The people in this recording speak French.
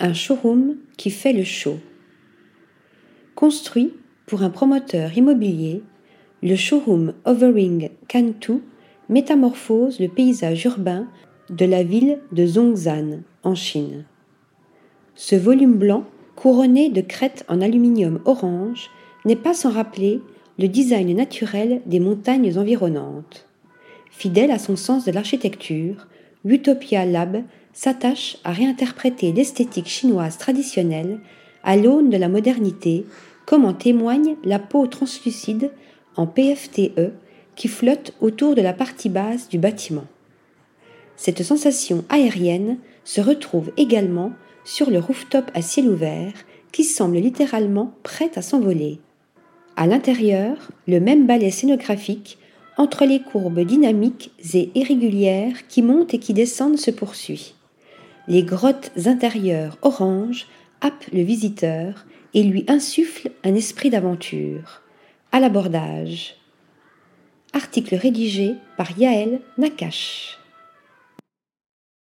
un showroom qui fait le show. Construit pour un promoteur immobilier, le showroom Overing Cantu métamorphose le paysage urbain de la ville de Zhongshan, en Chine. Ce volume blanc, couronné de crêtes en aluminium orange, n'est pas sans rappeler le design naturel des montagnes environnantes. Fidèle à son sens de l'architecture, Utopia Lab s'attache à réinterpréter l'esthétique chinoise traditionnelle à l'aune de la modernité, comme en témoigne la peau translucide en PFTE qui flotte autour de la partie basse du bâtiment. Cette sensation aérienne se retrouve également sur le rooftop à ciel ouvert qui semble littéralement prêt à s'envoler. À l'intérieur, le même ballet scénographique entre les courbes dynamiques et irrégulières qui montent et qui descendent se poursuit. Les grottes intérieures orange happent le visiteur et lui insufflent un esprit d'aventure. À l'abordage. Article rédigé par Yaël Nakache.